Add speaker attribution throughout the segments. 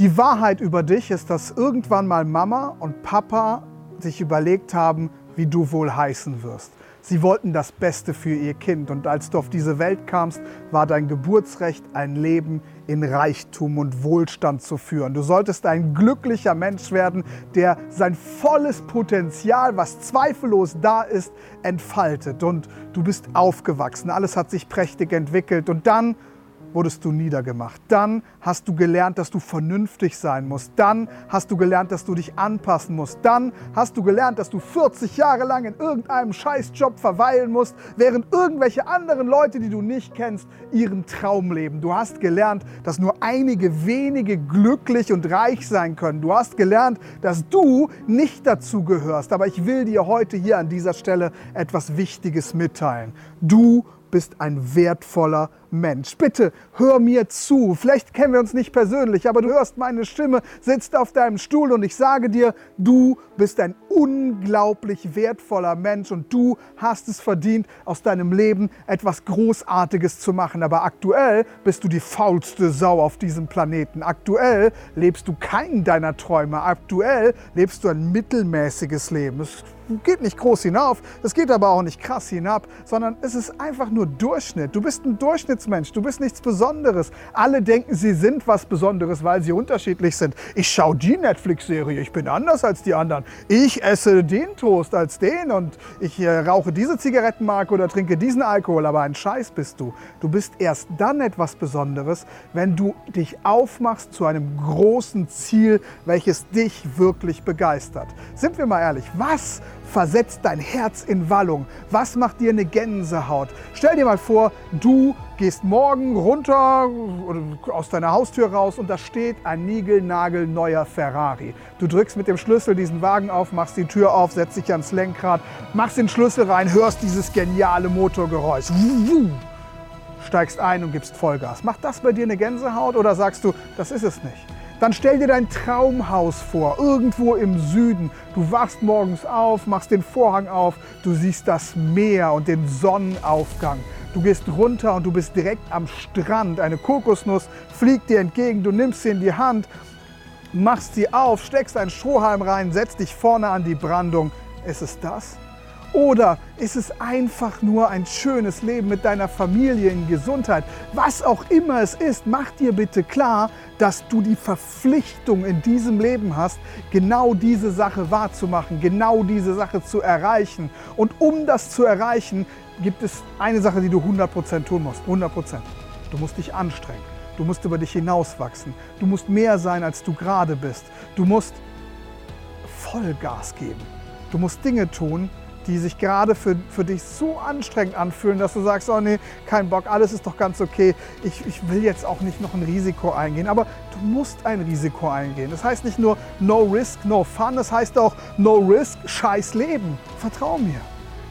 Speaker 1: Die Wahrheit über dich ist, dass irgendwann mal Mama und Papa sich überlegt haben, wie du wohl heißen wirst. Sie wollten das Beste für ihr Kind und als du auf diese Welt kamst, war dein Geburtsrecht ein Leben in Reichtum und Wohlstand zu führen. Du solltest ein glücklicher Mensch werden, der sein volles Potenzial, was zweifellos da ist, entfaltet. Und du bist aufgewachsen, alles hat sich prächtig entwickelt und dann wurdest du niedergemacht. Dann hast du gelernt, dass du vernünftig sein musst. Dann hast du gelernt, dass du dich anpassen musst. Dann hast du gelernt, dass du 40 Jahre lang in irgendeinem Scheißjob verweilen musst, während irgendwelche anderen Leute, die du nicht kennst, ihren Traum leben. Du hast gelernt, dass nur einige wenige glücklich und reich sein können. Du hast gelernt, dass du nicht dazu gehörst. Aber ich will dir heute hier an dieser Stelle etwas Wichtiges mitteilen. Du bist ein wertvoller Mensch. Bitte hör mir zu. Vielleicht kennen wir uns nicht persönlich, aber du hörst meine Stimme, sitzt auf deinem Stuhl und ich sage dir, du bist ein unglaublich wertvoller Mensch und du hast es verdient, aus deinem Leben etwas Großartiges zu machen. Aber aktuell bist du die faulste Sau auf diesem Planeten. Aktuell lebst du keinen deiner Träume. Aktuell lebst du ein mittelmäßiges Leben. Es geht nicht groß hinauf, es geht aber auch nicht krass hinab, sondern es ist einfach nur Durchschnitt. Du bist ein Durchschnitt Durchschnittsmensch, du bist nichts Besonderes. Alle denken, sie sind was Besonderes, weil sie unterschiedlich sind. Ich schaue die Netflix-Serie, ich bin anders als die anderen. Ich esse den Toast als den und ich äh, rauche diese Zigarettenmarke oder trinke diesen Alkohol, aber ein Scheiß bist du. Du bist erst dann etwas Besonderes, wenn du dich aufmachst zu einem großen Ziel, welches dich wirklich begeistert. Sind wir mal ehrlich, was versetzt dein Herz in Wallung? Was macht dir eine Gänsehaut? Stell dir mal vor, du gehst morgen runter aus deiner Haustür raus und da steht ein niegelnagelneuer Ferrari. Du drückst mit dem Schlüssel diesen Wagen auf, machst die Tür auf, setzt dich ans Lenkrad, machst den Schlüssel rein, hörst dieses geniale Motorgeräusch. Steigst ein und gibst Vollgas. Macht das bei dir eine Gänsehaut oder sagst du, das ist es nicht? Dann stell dir dein Traumhaus vor, irgendwo im Süden. Du wachst morgens auf, machst den Vorhang auf, du siehst das Meer und den Sonnenaufgang. Du gehst runter und du bist direkt am Strand. Eine Kokosnuss fliegt dir entgegen, du nimmst sie in die Hand, machst sie auf, steckst einen Strohhalm rein, setzt dich vorne an die Brandung. Ist es das? Oder ist es einfach nur ein schönes Leben mit deiner Familie in Gesundheit? Was auch immer es ist, mach dir bitte klar, dass du die Verpflichtung in diesem Leben hast, genau diese Sache wahrzumachen, genau diese Sache zu erreichen. Und um das zu erreichen, gibt es eine Sache, die du 100% tun musst. 100%. Du musst dich anstrengen. Du musst über dich hinauswachsen. Du musst mehr sein, als du gerade bist. Du musst Vollgas geben. Du musst Dinge tun, die sich gerade für, für dich so anstrengend anfühlen, dass du sagst, oh nee, kein Bock, alles ist doch ganz okay. Ich, ich will jetzt auch nicht noch ein Risiko eingehen. Aber du musst ein Risiko eingehen. Das heißt nicht nur no risk, no fun, das heißt auch no risk, scheiß Leben. Vertrau mir.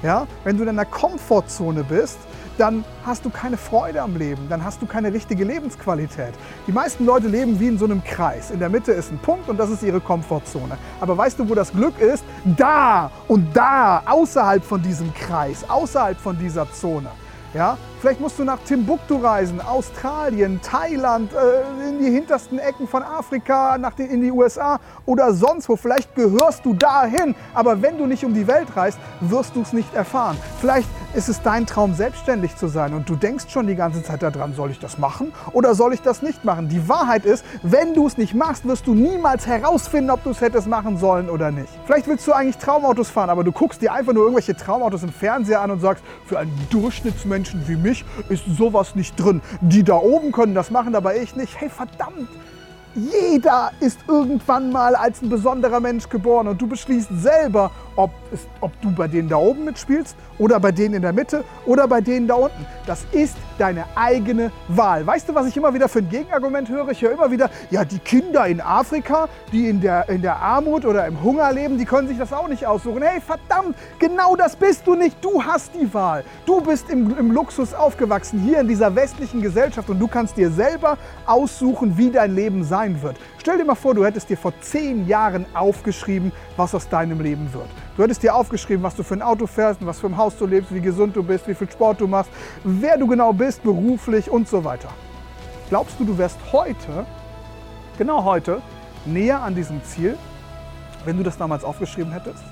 Speaker 1: Ja? Wenn du in einer Komfortzone bist, dann hast du keine Freude am Leben, dann hast du keine richtige Lebensqualität. Die meisten Leute leben wie in so einem Kreis. In der Mitte ist ein Punkt und das ist ihre Komfortzone. Aber weißt du, wo das Glück ist? Da und da, außerhalb von diesem Kreis, außerhalb von dieser Zone. Ja? Vielleicht musst du nach Timbuktu reisen, Australien, Thailand, äh, in die hintersten Ecken von Afrika, nach den, in die USA oder sonst wo. Vielleicht gehörst du dahin, aber wenn du nicht um die Welt reist, wirst du es nicht erfahren. Vielleicht ist es dein Traum, selbstständig zu sein und du denkst schon die ganze Zeit daran, soll ich das machen oder soll ich das nicht machen? Die Wahrheit ist, wenn du es nicht machst, wirst du niemals herausfinden, ob du es hättest machen sollen oder nicht. Vielleicht willst du eigentlich Traumautos fahren, aber du guckst dir einfach nur irgendwelche Traumautos im Fernseher an und sagst, für einen Durchschnittsmenschen wie mich, mich ist sowas nicht drin. Die da oben können das machen, aber ich nicht. Hey, verdammt! Jeder ist irgendwann mal als ein besonderer Mensch geboren und du beschließt selber, ob, es, ob du bei denen da oben mitspielst oder bei denen in der Mitte oder bei denen da unten. Das ist deine eigene Wahl. Weißt du, was ich immer wieder für ein Gegenargument höre? Ich höre immer wieder, ja, die Kinder in Afrika, die in der, in der Armut oder im Hunger leben, die können sich das auch nicht aussuchen. Hey, verdammt, genau das bist du nicht. Du hast die Wahl. Du bist im, im Luxus aufgewachsen, hier in dieser westlichen Gesellschaft und du kannst dir selber aussuchen, wie dein Leben sein wird. Stell dir mal vor, du hättest dir vor zehn Jahren aufgeschrieben, was aus deinem Leben wird. Du hättest dir aufgeschrieben, was du für ein Auto fährst, was für ein Haus du lebst, wie gesund du bist, wie viel Sport du machst, wer du genau bist, beruflich und so weiter. Glaubst du, du wärst heute genau heute näher an diesem Ziel, wenn du das damals aufgeschrieben hättest?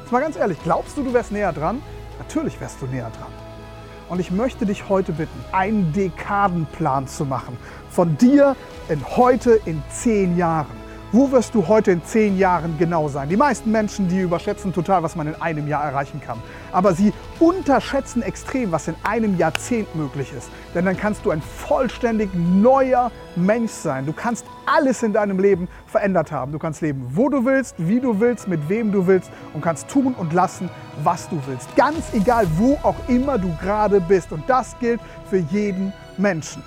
Speaker 1: Jetzt mal ganz ehrlich, glaubst du, du wärst näher dran? Natürlich wärst du näher dran. Und ich möchte dich heute bitten, einen Dekadenplan zu machen. Von dir in heute in zehn Jahren. Wo wirst du heute in zehn Jahren genau sein? Die meisten Menschen, die überschätzen total, was man in einem Jahr erreichen kann. Aber sie unterschätzen extrem, was in einem Jahrzehnt möglich ist. Denn dann kannst du ein vollständig neuer Mensch sein. Du kannst alles in deinem Leben verändert haben. Du kannst leben, wo du willst, wie du willst, mit wem du willst und kannst tun und lassen, was du willst. Ganz egal, wo auch immer du gerade bist. Und das gilt für jeden Menschen.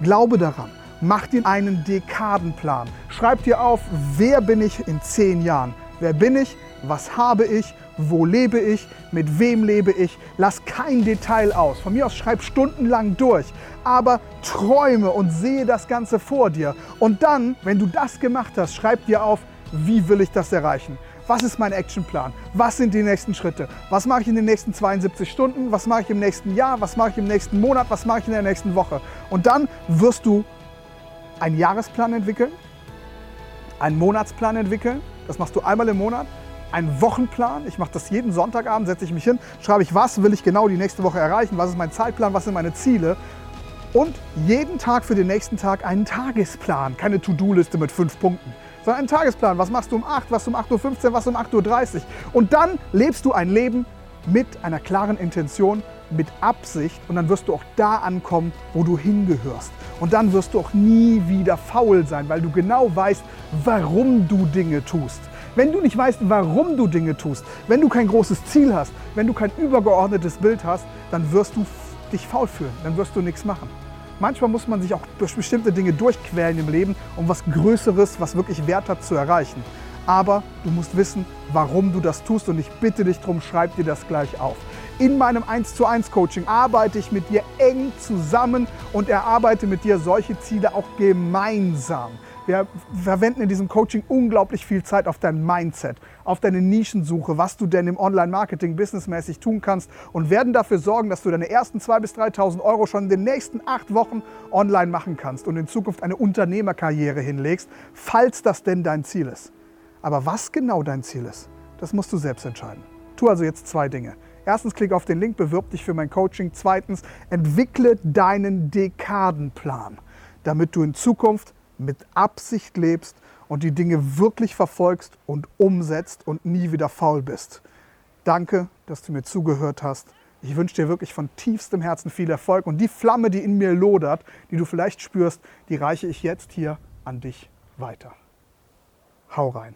Speaker 1: Glaube daran. Mach dir einen Dekadenplan. Schreib dir auf, wer bin ich in zehn Jahren? Wer bin ich? Was habe ich? Wo lebe ich? Mit wem lebe ich? Lass kein Detail aus. Von mir aus schreib stundenlang durch. Aber träume und sehe das Ganze vor dir. Und dann, wenn du das gemacht hast, schreib dir auf, wie will ich das erreichen? Was ist mein Actionplan? Was sind die nächsten Schritte? Was mache ich in den nächsten 72 Stunden? Was mache ich im nächsten Jahr? Was mache ich im nächsten Monat? Was mache ich in der nächsten Woche? Und dann wirst du einen Jahresplan entwickeln, einen Monatsplan entwickeln, das machst du einmal im Monat, einen Wochenplan, ich mache das jeden Sonntagabend, setze ich mich hin, schreibe ich, was will ich genau die nächste Woche erreichen, was ist mein Zeitplan, was sind meine Ziele. Und jeden Tag für den nächsten Tag einen Tagesplan, keine To-Do-Liste mit fünf Punkten, sondern einen Tagesplan, was machst du um 8, was um 8.15 Uhr, was um 8.30 Uhr und dann lebst du ein Leben mit einer klaren Intention, mit Absicht und dann wirst du auch da ankommen, wo du hingehörst. Und dann wirst du auch nie wieder faul sein, weil du genau weißt, warum du Dinge tust. Wenn du nicht weißt, warum du Dinge tust, wenn du kein großes Ziel hast, wenn du kein übergeordnetes Bild hast, dann wirst du dich faul fühlen, dann wirst du nichts machen. Manchmal muss man sich auch durch bestimmte Dinge durchquälen im Leben, um was Größeres, was wirklich Wert hat, zu erreichen. Aber du musst wissen, warum du das tust und ich bitte dich darum, schreib dir das gleich auf. In meinem 1 zu 1 Coaching arbeite ich mit dir eng zusammen und erarbeite mit dir solche Ziele auch gemeinsam. Wir verwenden in diesem Coaching unglaublich viel Zeit auf dein Mindset, auf deine Nischensuche, was du denn im Online-Marketing businessmäßig tun kannst und werden dafür sorgen, dass du deine ersten 2.000 bis 3.000 Euro schon in den nächsten acht Wochen online machen kannst und in Zukunft eine Unternehmerkarriere hinlegst, falls das denn dein Ziel ist. Aber was genau dein Ziel ist, das musst du selbst entscheiden. Tu also jetzt zwei Dinge. Erstens, klick auf den Link, bewirb dich für mein Coaching. Zweitens, entwickle deinen Dekadenplan, damit du in Zukunft mit Absicht lebst und die Dinge wirklich verfolgst und umsetzt und nie wieder faul bist. Danke, dass du mir zugehört hast. Ich wünsche dir wirklich von tiefstem Herzen viel Erfolg und die Flamme, die in mir lodert, die du vielleicht spürst, die reiche ich jetzt hier an dich weiter. Hau rein.